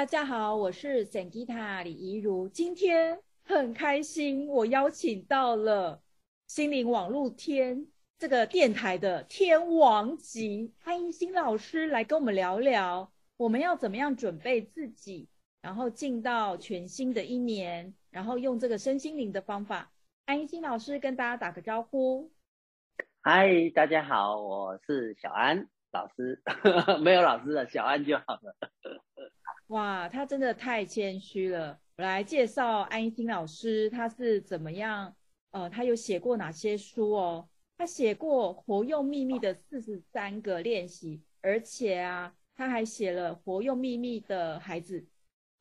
大家好，我是 Sangita 李怡如。今天很开心，我邀请到了心灵网络天这个电台的天王级潘一新老师来跟我们聊聊，我们要怎么样准备自己，然后进到全新的一年，然后用这个身心灵的方法。安一新老师跟大家打个招呼。嗨，大家好，我是小安老师，没有老师的小安就好了。哇，他真的太谦虚了。我来介绍安一新老师，他是怎么样？呃，他有写过哪些书哦？他写过《活用秘密的四十三个练习》，而且啊，他还写了《活用秘密的孩子，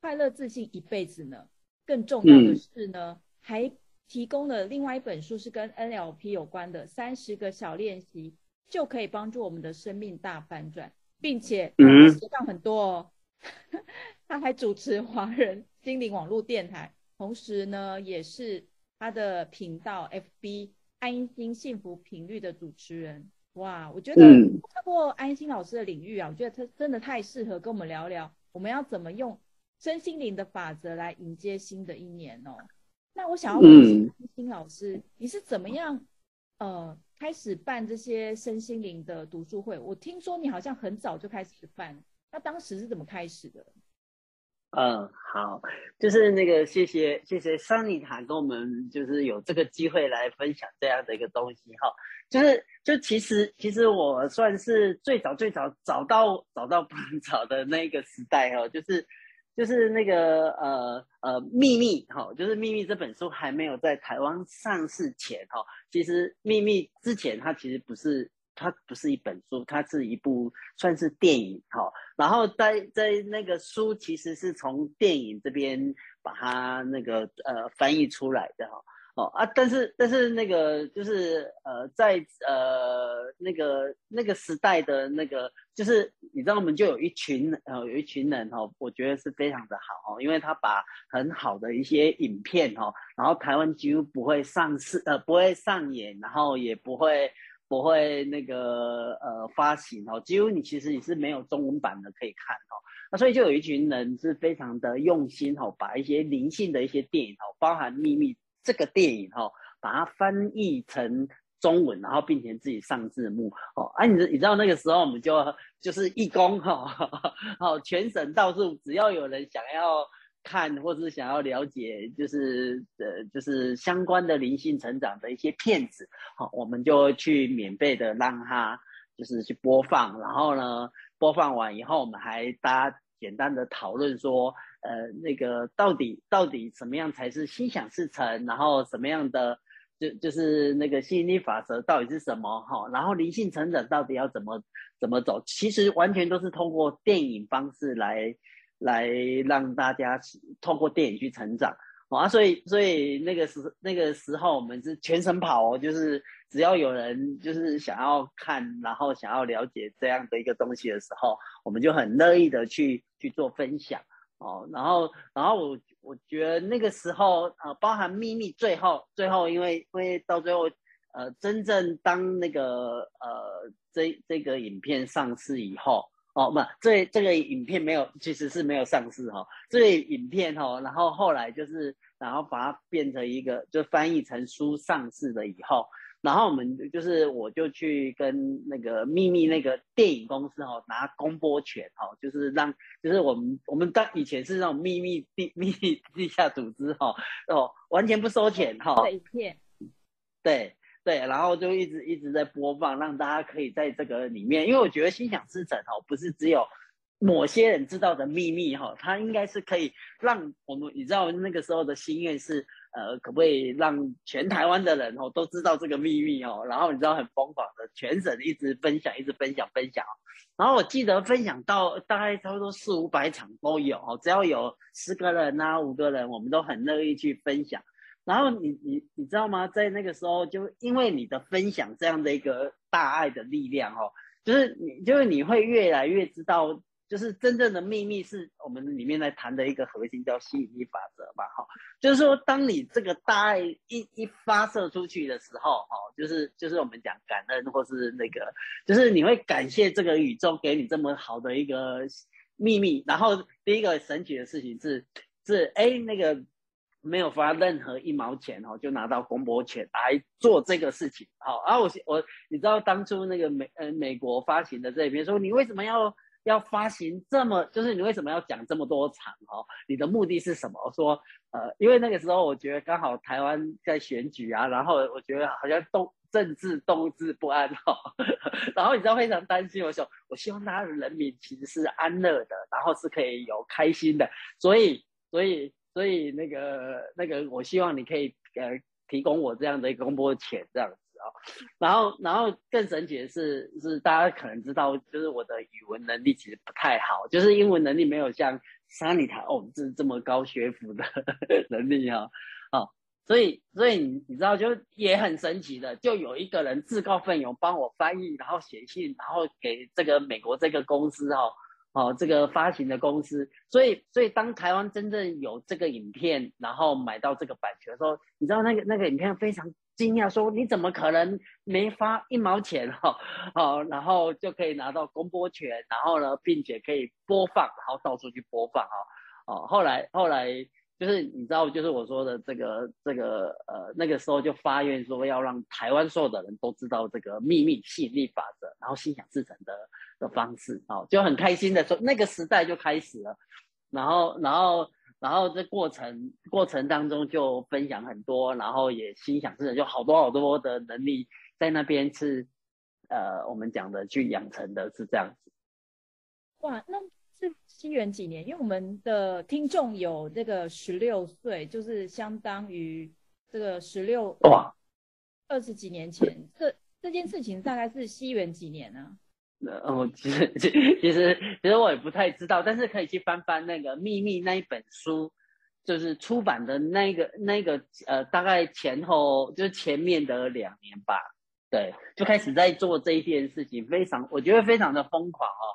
快乐自信一辈子》呢。更重要的是呢，嗯、还提供了另外一本书，是跟 NLP 有关的三十个小练习，就可以帮助我们的生命大反转，并且嗯，写上很多哦。他还主持华人心灵网络电台，同时呢，也是他的频道 FB 安心幸福频率的主持人。哇，我觉得透过安心老师的领域啊，我觉得他真的太适合跟我们聊聊，我们要怎么用身心灵的法则来迎接新的一年哦。那我想要问安一新老师，嗯、你是怎么样呃开始办这些身心灵的读书会？我听说你好像很早就开始办，那当时是怎么开始的？嗯，好，就是那个谢谢谢谢桑尼塔跟我们就是有这个机会来分享这样的一个东西哈，就是就其实其实我算是最早最早找到找到不能找的那个时代哈，就是。就是那个呃呃秘密哈，就是秘密这本书还没有在台湾上市前哈，其实秘密之前它其实不是它不是一本书，它是一部算是电影哈。然后在在那个书其实是从电影这边把它那个呃翻译出来的哈。哦啊，但是但是那个就是呃，在呃那个那个时代的那个，就是你知道，我们就有一群呃有一群人哈、哦，我觉得是非常的好哦，因为他把很好的一些影片哈、哦，然后台湾几乎不会上市呃不会上演，然后也不会不会那个呃发行哦，几乎你其实你是没有中文版的可以看哦，那所以就有一群人是非常的用心哦，把一些灵性的一些电影哦，包含秘密。这个电影、哦，把它翻译成中文，然后并且自己上字幕哦。啊，你你知道那个时候我们就就是义工哈，哦，全省到处只要有人想要看或是想要了解，就是呃就是相关的灵性成长的一些片子，好、我们就去免费的让他就是去播放，然后呢播放完以后，我们还大家简单的讨论说。呃，那个到底到底什么样才是心想事成？然后什么样的就就是那个吸引力法则到底是什么？哈，然后灵性成长到底要怎么怎么走？其实完全都是通过电影方式来来让大家透过电影去成长啊！所以所以那个时那个时候我们是全程跑哦，就是只要有人就是想要看，然后想要了解这样的一个东西的时候，我们就很乐意的去去做分享。哦，然后，然后我我觉得那个时候，呃，包含秘密，最后，最后，因为，因为到最后，呃，真正当那个，呃，这这个影片上市以后，哦，不，这这个影片没有，其实是没有上市哈、哦，这个影片哈、哦，然后后来就是，然后把它变成一个，就翻译成书上市了以后。然后我们就是，我就去跟那个秘密那个电影公司哦，拿公播权哦，就是让，就是我们我们当以前是那种秘密地秘密地下组织哈哦，完全不收钱哈。对对对，然后就一直一直在播放，让大家可以在这个里面，因为我觉得心想事成哦，不是只有某些人知道的秘密哈，它应该是可以让我们，你知道那个时候的心愿是。呃，可不可以让全台湾的人哦都知道这个秘密哦？然后你知道很疯狂的，全省一直分享，一直分享分享。然后我记得分享到大概差不多四五百场都有哦，只要有十个人、啊、五个人，我们都很乐意去分享。然后你你你知道吗？在那个时候，就因为你的分享这样的一个大爱的力量哦，就是你就是你会越来越知道。就是真正的秘密是我们里面在谈的一个核心，叫吸引力法则吧，哈，就是说，当你这个大爱一一发射出去的时候，哈，就是就是我们讲感恩或是那个，就是你会感谢这个宇宙给你这么好的一个秘密。然后第一个神奇的事情是是哎那个没有花任何一毛钱哦，就拿到公播权来做这个事情。好，然后我我你知道当初那个美呃美国发行的这一篇说你为什么要？要发行这么，就是你为什么要讲这么多场哦？你的目的是什么？我说，呃，因为那个时候我觉得刚好台湾在选举啊，然后我觉得好像动政治动滞不安哈、哦，然后你知道非常担心，我说我希望大家的人民其实是安乐的，然后是可以有开心的，所以所以所以那个那个我希望你可以呃提供我这样的一个公播权这样子啊。然后，然后更神奇的是，是大家可能知道，就是我的语文能力其实不太好，就是英文能力没有像莎妮塔哦，这这么高学府的 能力哈、哦，哦，所以，所以你你知道，就也很神奇的，就有一个人自告奋勇帮我翻译，然后写信，然后给这个美国这个公司哦，哦，这个发行的公司，所以，所以当台湾真正有这个影片，然后买到这个版权的时候，你知道那个那个影片非常。惊讶说：“你怎么可能没发一毛钱哈？好，然后就可以拿到公播权，然后呢，并且可以播放，然后到处去播放哦！哦，后来后来就是你知道，就是我说的这个这个呃，那个时候就发愿说要让台湾所有的人都知道这个秘密吸引力法则，然后心想事成的的方式啊，就很开心的说，那个时代就开始了，然后然后。”然后这过程过程当中就分享很多，然后也心想事成，就好多好多的能力在那边是，呃，我们讲的去养成的是这样子。哇，那是西元几年？因为我们的听众有这个十六岁，就是相当于这个十六哇二十几年前，这这件事情大概是西元几年呢？哦，其实其其实其实我也不太知道，但是可以去翻翻那个秘密那一本书，就是出版的那个那个呃，大概前后就是前面的两年吧，对，就开始在做这一件事情，非常我觉得非常的疯狂哦。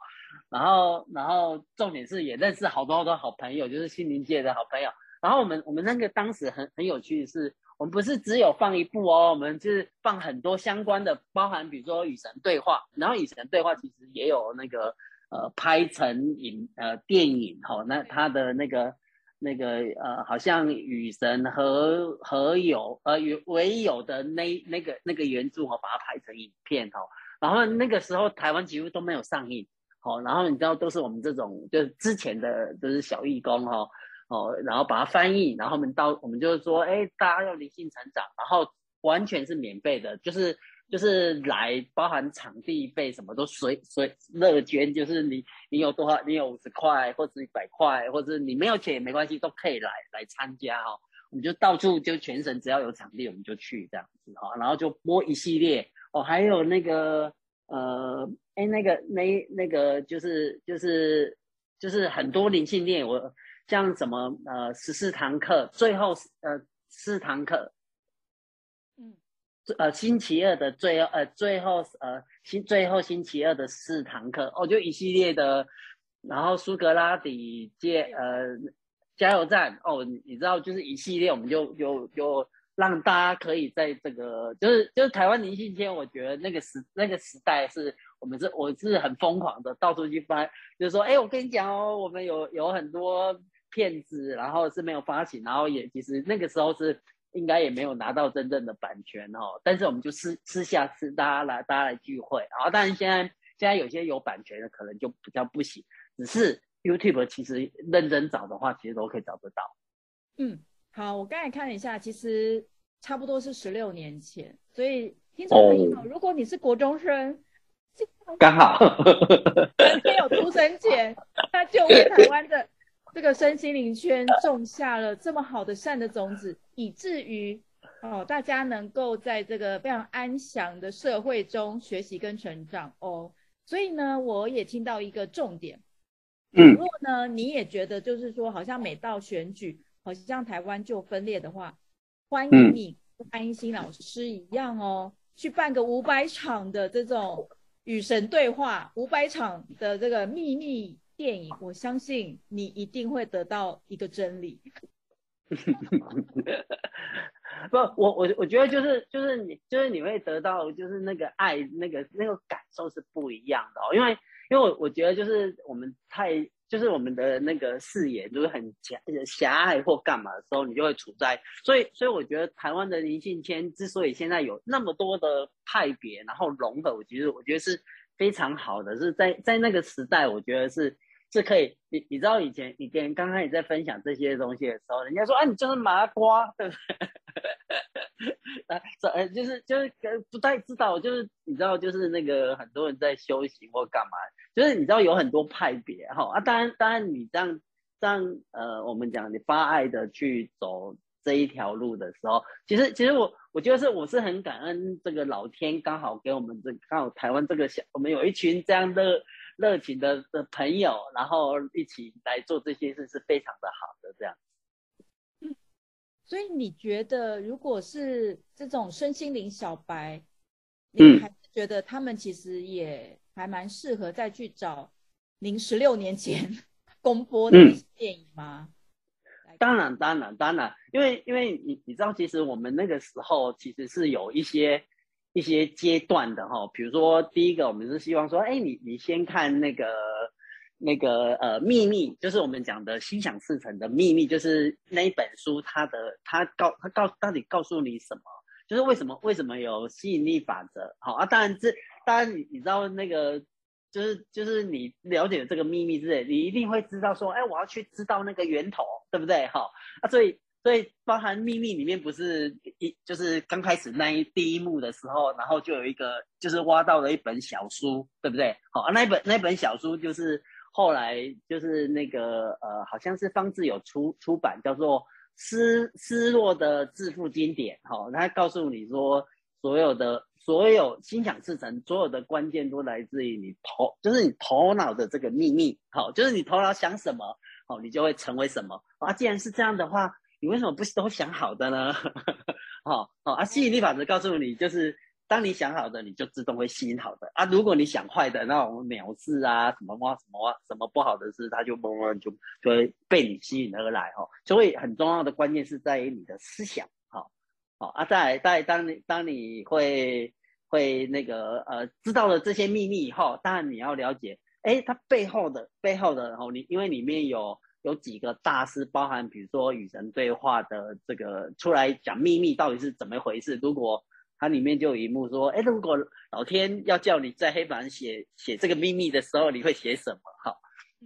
然后然后重点是也认识好多好多好朋友，就是心灵界的好朋友。然后我们我们那个当时很很有趣的是。我们不是只有放一部哦，我们就是放很多相关的，包含比如说与神对话，然后与神对话其实也有那个呃拍成影呃电影哈、哦，那他的那个那个呃好像与神和和有呃与唯有的那那个那个原著哈、哦，把它拍成影片哈、哦，然后那个时候台湾几乎都没有上映，好、哦，然后你知道都是我们这种就是之前的就是小义工哈。哦，然后把它翻译，然后我们到我们就是说，哎，大家要灵性成长，然后完全是免费的，就是就是来包含场地费，什么都随随乐捐，就是你你有多少，你有五十块或者一百块，或者你没有钱也没关系，都可以来来参加哈、哦。我们就到处就全省只要有场地我们就去这样子哈、然后就播一系列哦，还有那个呃，哎那个那那个就是就是就是很多灵性店我。像什么呃十四堂课，最后呃四堂课，嗯，呃星期二的最后呃最后呃星最后星期二的四堂课哦，就一系列的，然后苏格拉底接呃加油站哦，你知道就是一系列，我们就就就让大家可以在这个就是就是台湾灵性片，我觉得那个时那个时代是我们是我是很疯狂的到处去翻，就是说哎我跟你讲哦，我们有有很多。骗子，然后是没有发行，然后也其实那个时候是应该也没有拿到真正的版权哦。但是我们就私私下是，大家来大家来聚会，然后但是现在现在有些有版权的可能就比较不行，只是 YouTube 其实认真找的话，其实都可以找得到。嗯，好，我刚才看了一下，其实差不多是十六年前，所以听众朋友，如果你是国中生，刚好没有出生前，那就为台湾的。这个身心灵圈种下了这么好的善的种子，以至于哦，大家能够在这个非常安详的社会中学习跟成长哦。所以呢，我也听到一个重点，嗯，如果呢你也觉得就是说，好像每到选举，好像台湾就分裂的话，欢迎你跟安欣老师一样哦，去办个五百场的这种与神对话，五百场的这个秘密。电影，我相信你一定会得到一个真理。不，我我我觉得就是就是你就是你会得到就是那个爱那个那个感受是不一样的哦，因为因为我我觉得就是我们太就是我们的那个视野就是很狭狭隘或干嘛的时候，你就会处在。所以，所以我觉得台湾的灵性圈之所以现在有那么多的派别，然后融合，我觉得我觉得是非常好的。是在在那个时代，我觉得是是可以。你你知道以前你跟刚开始在分享这些东西的时候，人家说啊，你就是麻瓜，对不对？啊，这呃就是就是不太知道，就是你知道，就是那个很多人在修行或干嘛。就是你知道有很多派别哈啊，当然当然你这样这样呃，我们讲你发爱的去走这一条路的时候，其实其实我我觉得是我是很感恩这个老天刚好给我们这刚好台湾这个小我们有一群这样的热情的的朋友，然后一起来做这些事是非常的好的这样。嗯，所以你觉得如果是这种身心灵小白，你还是觉得他们其实也。还蛮适合再去找您十六年前 公播的电影吗？嗯、当然，当然，当然，因为因为你你知道，其实我们那个时候其实是有一些一些阶段的哈。比如说，第一个我们是希望说，哎，你你先看那个那个呃秘密，就是我们讲的心想事成的秘密，就是那一本书，它的它告它告到底告诉你什么？就是为什么为什么有吸引力法则？好啊，当然这。当然，你你知道那个，就是就是你了解这个秘密之类，你一定会知道说，哎，我要去知道那个源头，对不对？哈啊，所以所以包含秘密里面不是一就是刚开始那一第一幕的时候，然后就有一个就是挖到了一本小书，对不对？好啊，那本那一本小书就是后来就是那个呃，好像是方志友出出版，叫做《失失落的致富经典》哈，他告诉你说所有的。所有心想事成，所有的关键都来自于你头，就是你头脑的这个秘密。好，就是你头脑想什么，好，你就会成为什么。啊，既然是这样的话，你为什么不都想好的呢？好，好啊，吸引力法则告诉你，就是当你想好的，你就自动会吸引好的啊。如果你想坏的，那种藐视啊，什么哇，什么哇，什么不好的事，它就嗡嗡就就会被你吸引而来。哈，所以很重要的关键是在于你的思想。啊，在在，当你当你会会那个呃知道了这些秘密以后，当然你要了解，哎，它背后的背后的，然后你因为里面有有几个大师，包含比如说与神对话的这个出来讲秘密到底是怎么回事。如果它里面就有一幕说，哎，如果老天要叫你在黑板写写这个秘密的时候，你会写什么？哈，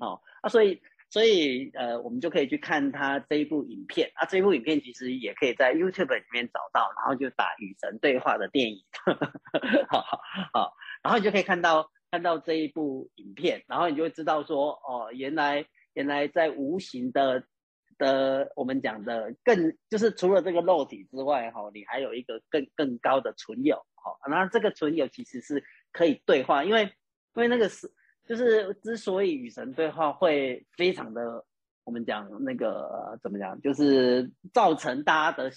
哦啊，所以。所以，呃，我们就可以去看他这一部影片啊。这一部影片其实也可以在 YouTube 里面找到，然后就打“与神对话”的电影，好好好，然后你就可以看到看到这一部影片，然后你就会知道说，哦，原来原来在无形的的我们讲的更就是除了这个肉体之外，哈，你还有一个更更高的存有，好，然后这个存有其实是可以对话，因为因为那个是。就是之所以与神对话会非常的，我们讲那个怎么讲，就是造成大家的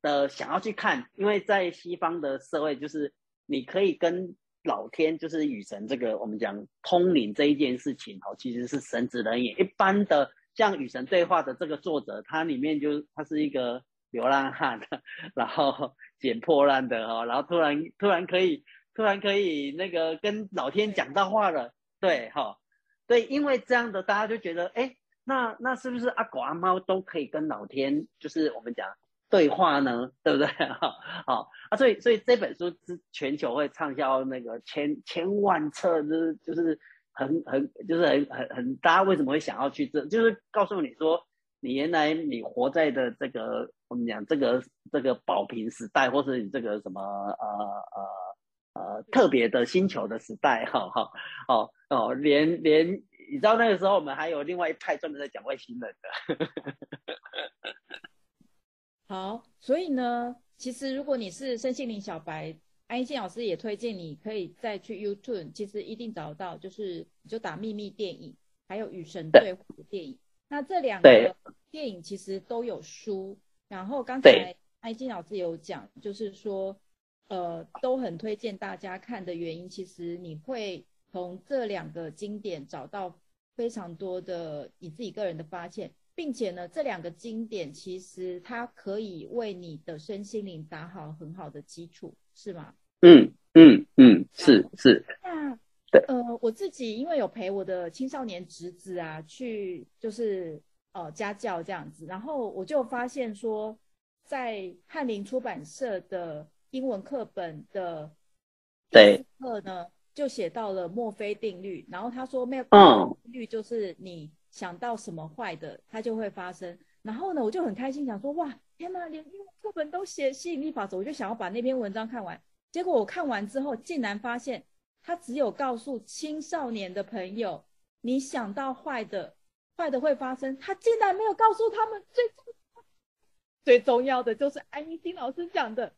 的想要去看，因为在西方的社会，就是你可以跟老天，就是与神这个我们讲通灵这一件事情哦，其实是神职人也。一般的像与神对话的这个作者，他里面就他是一个流浪汉，然后捡破烂的哦，然后突然突然可以突然可以那个跟老天讲到话了。对哈，对，因为这样的大家就觉得，哎，那那是不是阿狗阿猫都可以跟老天，就是我们讲对话呢？对不对？哈，好啊，所以所以这本书是全球会畅销那个千千万册，就是就是很很就是很很很，大家为什么会想要去这？就是告诉你说，你原来你活在的这个我们讲这个这个宝瓶时代，或是你这个什么呃呃。呃，特别的星球的时代，哈哈，哦哦，连连，你知道那个时候我们还有另外一派专门在讲外星人的。好，所以呢，其实如果你是身心灵小白，安一静老师也推荐你可以再去 YouTube，其实一定找得到，就是你就打秘密电影，还有与神对话的电影。那这两个电影其实都有书，然后刚才安一静老师有讲，就是说。呃，都很推荐大家看的原因，其实你会从这两个经典找到非常多的你自己个人的发现，并且呢，这两个经典其实它可以为你的身心灵打好很好的基础，是吗？嗯嗯嗯，是是。那呃，我自己因为有陪我的青少年侄子啊去，就是呃家教这样子，然后我就发现说，在翰林出版社的英文课本的第四课呢，就写到了墨菲定律，然后他说墨菲定律就是你想到什么坏的，它就会发生。然后呢，我就很开心，想说哇，天哪，连英文课本都写吸引力法则，我就想要把那篇文章看完。结果我看完之后，竟然发现他只有告诉青少年的朋友，你想到坏的，坏的会发生。他竟然没有告诉他们最重要最重要的就是安一新老师讲的，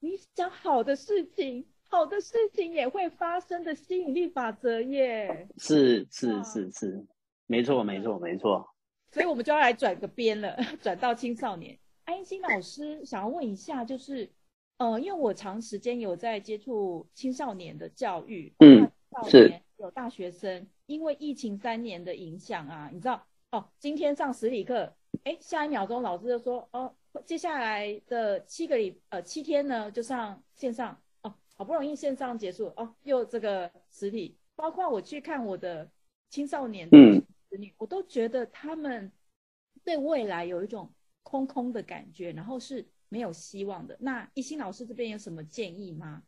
你想好的事情，好的事情也会发生的吸引力法则耶。是是是是，没错没错没错。所以我们就要来转个边了，转到青少年。安心老师想要问一下，就是。呃，因为我长时间有在接触青少年的教育，嗯，是有大学生因为疫情三年的影响啊，你知道哦，今天上实体课，哎，下一秒钟老师就说，哦，接下来的七个礼呃七天呢就上线上，哦，好不容易线上结束，哦，又这个实体，包括我去看我的青少年的子女，嗯，我都觉得他们对未来有一种空空的感觉，然后是。没有希望的。那一心老师这边有什么建议吗？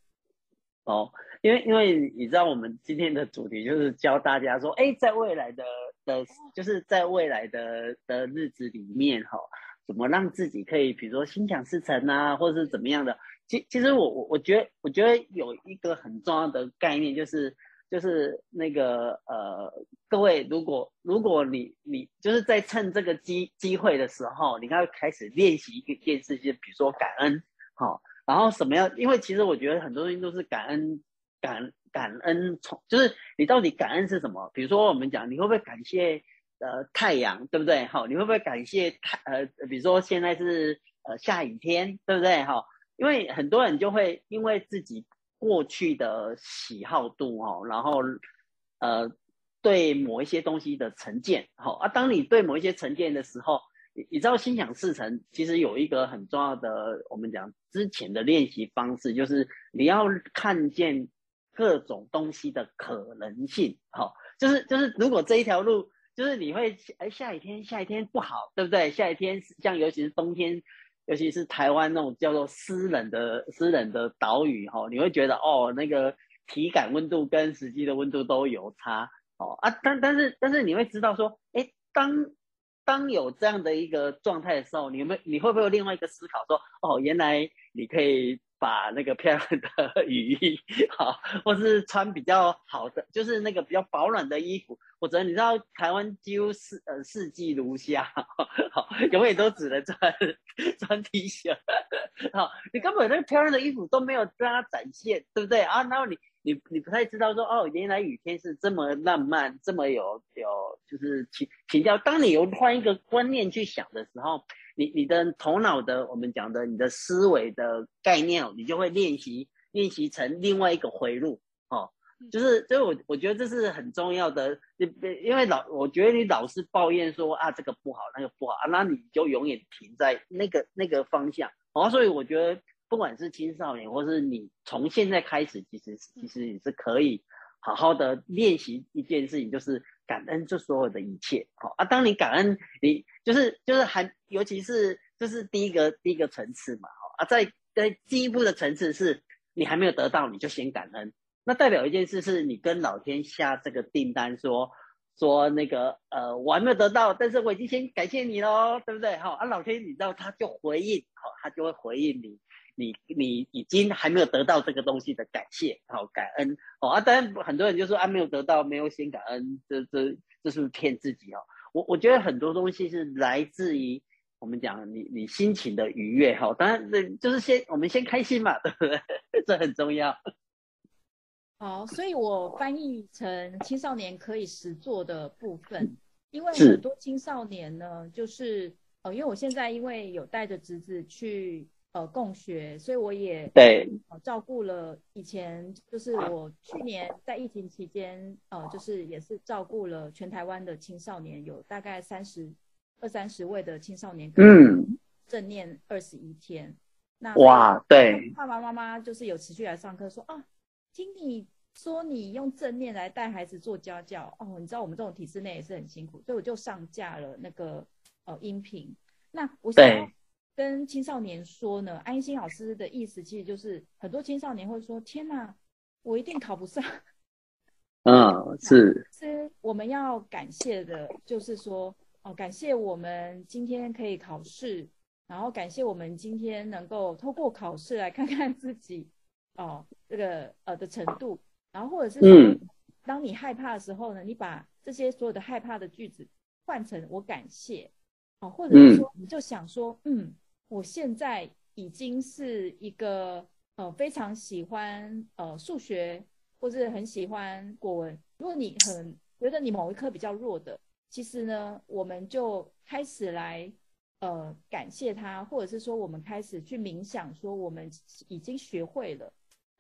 哦，因为因为你知道我们今天的主题就是教大家说，哎，在未来的的，就是在未来的的日子里面哈、哦，怎么让自己可以，比如说心想事成啊，或者是怎么样的。其其实我我我觉得我觉得有一个很重要的概念就是。就是那个呃，各位，如果如果你你就是在趁这个机机会的时候，你要开始练习一件事情，比如说感恩，好、然后什么样？因为其实我觉得很多东西都是感恩感感恩从，就是你到底感恩是什么？比如说我们讲，你会不会感谢呃太阳，对不对？好、你会不会感谢太呃，比如说现在是呃下雨天，对不对？好、因为很多人就会因为自己。过去的喜好度哦，然后呃，对某一些东西的成见，好啊。当你对某一些成见的时候，你你知道心想事成，其实有一个很重要的，我们讲之前的练习方式，就是你要看见各种东西的可能性，好，就是就是如果这一条路，就是你会哎下雨天下雨天不好，对不对？下雨天像尤其是冬天。尤其是台湾那种叫做湿冷的湿冷的岛屿哈，你会觉得哦，那个体感温度跟实际的温度都有差哦啊，但但是但是你会知道说，哎，当当有这样的一个状态的时候，你有没有你会不会有另外一个思考说，哦，原来你可以。把那个漂亮的雨衣，好，或是穿比较好的，就是那个比较保暖的衣服。或者你知道台湾几乎四呃四季如夏，好，永远都只能穿 穿 T 恤，好，你根本那个漂亮的衣服都没有让它展现，对不对啊？然后你你你不太知道说哦，原来雨天是这么浪漫，这么有有就是情情调。当你有换一个观念去想的时候。你你的头脑的，我们讲的你的思维的概念，你就会练习练习成另外一个回路哦，就是，所以我我觉得这是很重要的，因为老我觉得你老是抱怨说啊这个不好那个不好啊，那你就永远停在那个那个方向然哦，所以我觉得不管是青少年或是你从现在开始，其实其实你是可以好好的练习一件事情，就是。感恩这所有的一切，好啊。当你感恩，你就是就是还，尤其是这是第一个第一个层次嘛，好啊。在在进一步的层次是，你还没有得到，你就先感恩。那代表一件事是你跟老天下这个订单说，说说那个呃，我还没有得到，但是我已经先感谢你喽，对不对？好啊，老天你知道他就回应，好，他就会回应你。你你已经还没有得到这个东西的感谢，好感恩哦啊！当然很多人就说啊，没有得到，没有先感恩，这这这是不是骗自己哦？我我觉得很多东西是来自于我们讲你你心情的愉悦哈。当然，这就是先我们先开心嘛，对不对？这很重要。好，所以我翻译成青少年可以实做的部分，因为很多青少年呢，就是呃，因为我现在因为有带着侄子去。呃，共学，所以我也对、呃、照顾了以前，就是我去年在疫情期间，呃，就是也是照顾了全台湾的青少年，有大概三十二三十位的青少年，嗯，正念二十一天，那哇，对，爸爸妈妈就是有持续来上课，说啊，听你说你用正念来带孩子做家教哦，你知道我们这种体制内也是很辛苦，所以我就上架了那个呃音频。那我想要跟青少年说呢，安心老师的意思其实就是很多青少年会说：天哪，我一定考不上。嗯，是。是我们要感谢的，就是说哦，感谢我们今天可以考试，然后感谢我们今天能够透过考试来看看自己哦这个呃的程度，然后或者是说，当你害怕的时候呢，你把这些所有的害怕的句子换成我感谢，哦，或者是说你就想说，嗯，我现在已经是一个呃非常喜欢呃数学。或是很喜欢国文，如果你很觉得你某一科比较弱的，其实呢，我们就开始来呃感谢他，或者是说我们开始去冥想，说我们已经学会了。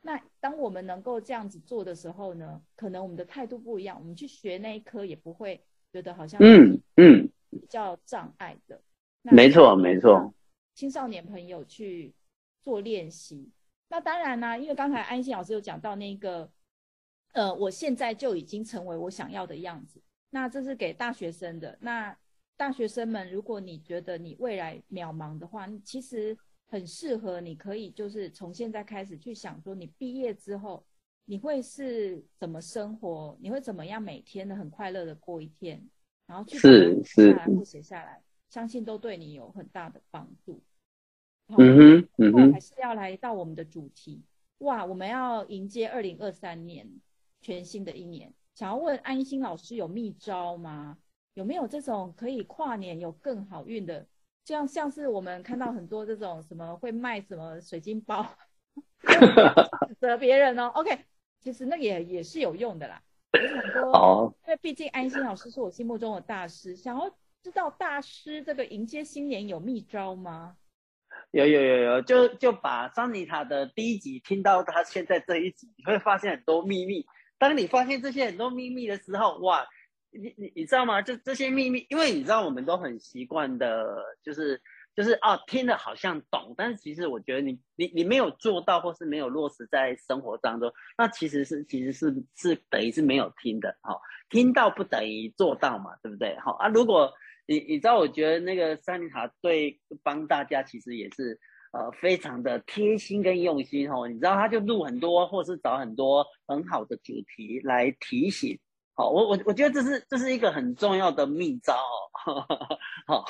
那当我们能够这样子做的时候呢，可能我们的态度不一样，我们去学那一科也不会觉得好像嗯嗯比较障碍的。嗯嗯、没错没错，青少年朋友去做练习。那当然呢、啊，因为刚才安心老师有讲到那个。呃，我现在就已经成为我想要的样子。那这是给大学生的。那大学生们，如果你觉得你未来渺茫的话，其实很适合，你可以就是从现在开始去想说，你毕业之后你会是怎么生活，你会怎么样每天的很快乐的过一天，然后去写下来或写下来，相信都对你有很大的帮助。嗯哼，嗯哼，还是要来到我们的主题。哇，我们要迎接二零二三年。全新的一年，想要问安心老师有秘招吗？有没有这种可以跨年有更好运的？这样像是我们看到很多这种什么会卖什么水晶包，指责别人哦。OK，其实那也也是有用的啦。很多，好，因为毕竟安心老师是我心目中的大师，想要知道大师这个迎接新年有秘招吗？有有有有，就就把桑尼塔的第一集听到他现在这一集，你会发现很多秘密。当你发现这些很多秘密的时候，哇，你你你知道吗？就这些秘密，因为你知道我们都很习惯的，就是就是哦，听了好像懂，但是其实我觉得你你你没有做到，或是没有落实在生活当中，那其实是其实是是等于是没有听的，好、哦，听到不等于做到嘛，对不对？好、啊，如果你你知道，我觉得那个珊妮塔对帮大家其实也是。呃，非常的贴心跟用心哦，你知道他就录很多，或是找很多很好的主题来提醒。好，我我我觉得这是这是一个很重要的秘招哦。好，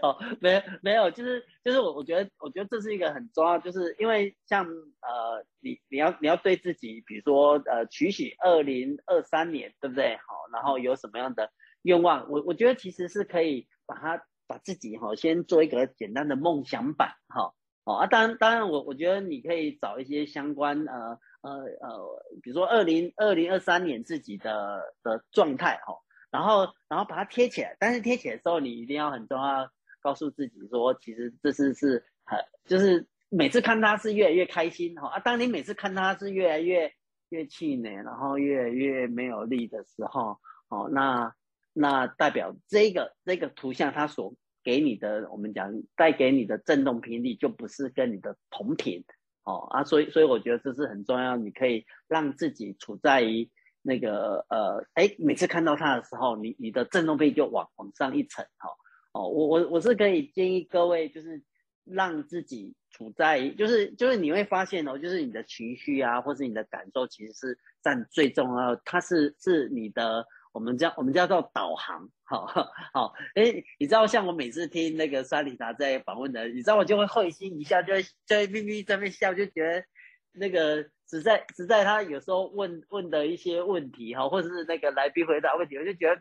哦，没有没有，就是就是我我觉得我觉得这是一个很重要，就是因为像呃，你你要你要对自己，比如说呃，取许二零二三年，对不对？好，然后有什么样的愿望，我我觉得其实是可以把它。把自己哈先做一个简单的梦想版哈。哦啊，当然当然我我觉得你可以找一些相关呃呃呃，比如说二零二零二三年自己的的状态哈，然后然后把它贴起来，但是贴起来的时候你一定要很重要，告诉自己说其实这是是很就是每次看他是越来越开心哈。啊，当你每次看他是越来越越气馁，然后越来越没有力的时候哦，那那代表这个这个图像它所给你的，我们讲带给你的震动频率就不是跟你的同频哦啊，所以所以我觉得这是很重要，你可以让自己处在于那个呃，哎，每次看到它的时候，你你的震动频率就往往上一层哈哦，我我我是可以建议各位就是让自己处在，就是就是你会发现哦，就是你的情绪啊，或是你的感受，其实是占最重要，它是是你的。我们叫我们叫做导航，好好，哎，你知道，像我每次听那个莎莉达在访问的，你知道，我就会会心一笑，就会就会咪咪在那笑，就觉得那个实在实在，他有时候问问的一些问题哈，或者是那个来宾回答问题，我就觉得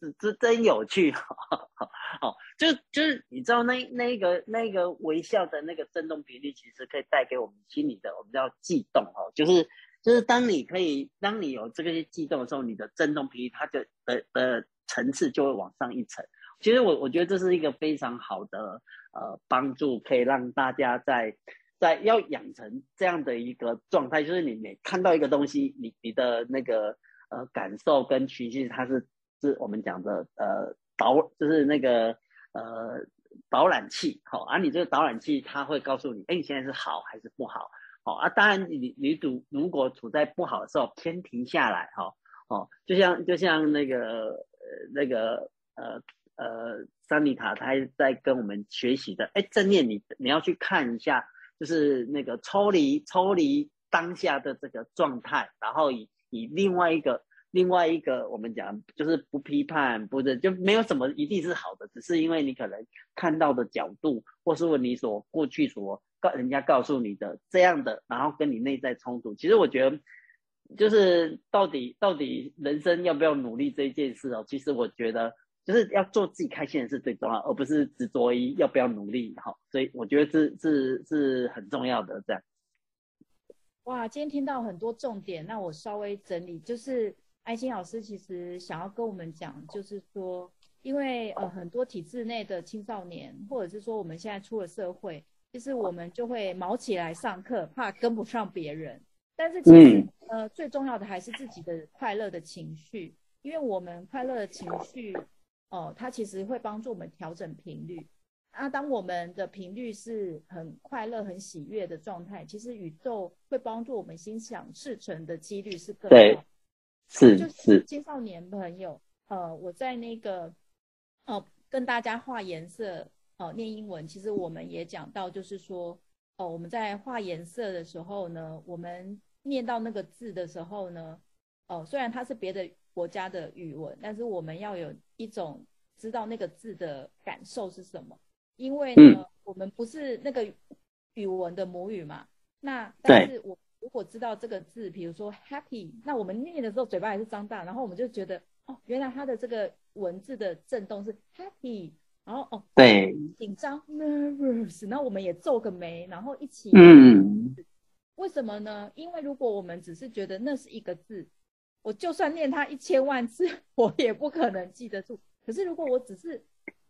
嗯，是真有趣，好，好，就就是你知道那那个那个微笑的那个震动频率，其实可以带给我们心里的我们叫悸动哈，就是。就是当你可以，当你有这个些悸动的时候，你的振动频率它就的的层次就会往上一层。其实我我觉得这是一个非常好的呃帮助，可以让大家在在要养成这样的一个状态，就是你每看到一个东西，你你的那个呃感受跟情绪，它是是我们讲的呃导，就是那个呃导览器，好，而、你这个导览器它会告诉你，哎，你现在是好还是不好。哦啊，当然你你处如果处在不好的时候，先停下来哈，哦，就像就像那个呃那个呃呃桑尼塔他在跟我们学习的，哎，正念你你要去看一下，就是那个抽离抽离当下的这个状态，然后以以另外一个。另外一个，我们讲就是不批判，不是就没有什么一定是好的，只是因为你可能看到的角度，或是问你所过去所告人家告诉你的这样的，然后跟你内在冲突。其实我觉得，就是到底到底人生要不要努力这一件事哦，其实我觉得就是要做自己开心的事最重要，而不是执着于要不要努力。哈，所以我觉得这是是很重要的。这样，哇，今天听到很多重点，那我稍微整理就是。爱心老师其实想要跟我们讲，就是说，因为呃很多体制内的青少年，或者是说我们现在出了社会，其实我们就会卯起来上课，怕跟不上别人。但是其实呃最重要的还是自己的快乐的情绪，因为我们快乐的情绪，哦、呃，它其实会帮助我们调整频率。啊，当我们的频率是很快乐、很喜悦的状态，其实宇宙会帮助我们心想事成的几率是更高。是就是青少年朋友，呃，我在那个，呃，跟大家画颜色，呃，念英文，其实我们也讲到，就是说，哦、呃，我们在画颜色的时候呢，我们念到那个字的时候呢，哦、呃，虽然它是别的国家的语文，但是我们要有一种知道那个字的感受是什么，因为呢，嗯、我们不是那个语文的母语嘛，那但是我。如果知道这个字，比如说 happy，那我们念的时候嘴巴还是张大，然后我们就觉得哦，原来它的这个文字的震动是 happy，然后哦，对，紧张 nervous，那我们也皱个眉，然后一起，嗯，为什么呢？因为如果我们只是觉得那是一个字，我就算念它一千万次，我也不可能记得住。可是如果我只是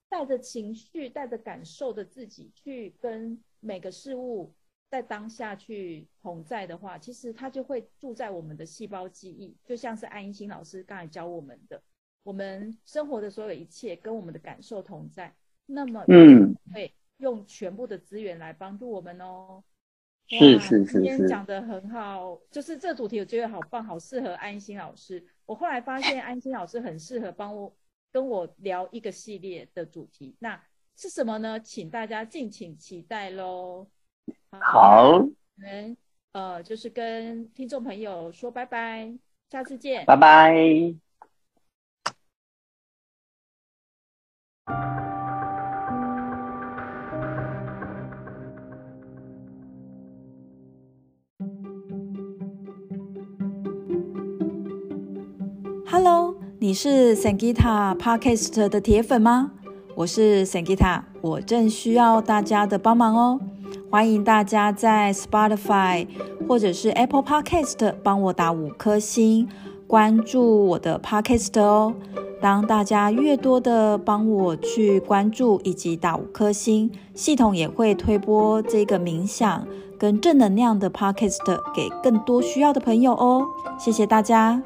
带着情绪、带着感受的自己去跟每个事物。在当下去同在的话，其实它就会住在我们的细胞记忆，就像是安一心老师刚才教我们的，我们生活的所有一切跟我们的感受同在，那么嗯，会用全部的资源来帮助我们哦。是是是，今天讲得很好，就是这主题我觉得好棒，好适合安心老师。我后来发现安心老师很适合帮我跟我聊一个系列的主题，那是什么呢？请大家敬请期待喽。好，我们呃，就是跟听众朋友说拜拜，下次见，拜拜。Hello，你是 Sangita Podcast 的铁粉吗？我是 Sangita，我正需要大家的帮忙哦。欢迎大家在 Spotify 或者是 Apple Podcast 帮我打五颗星，关注我的 Podcast 哦。当大家越多的帮我去关注以及打五颗星，系统也会推播这个冥想跟正能量的 Podcast 给更多需要的朋友哦。谢谢大家。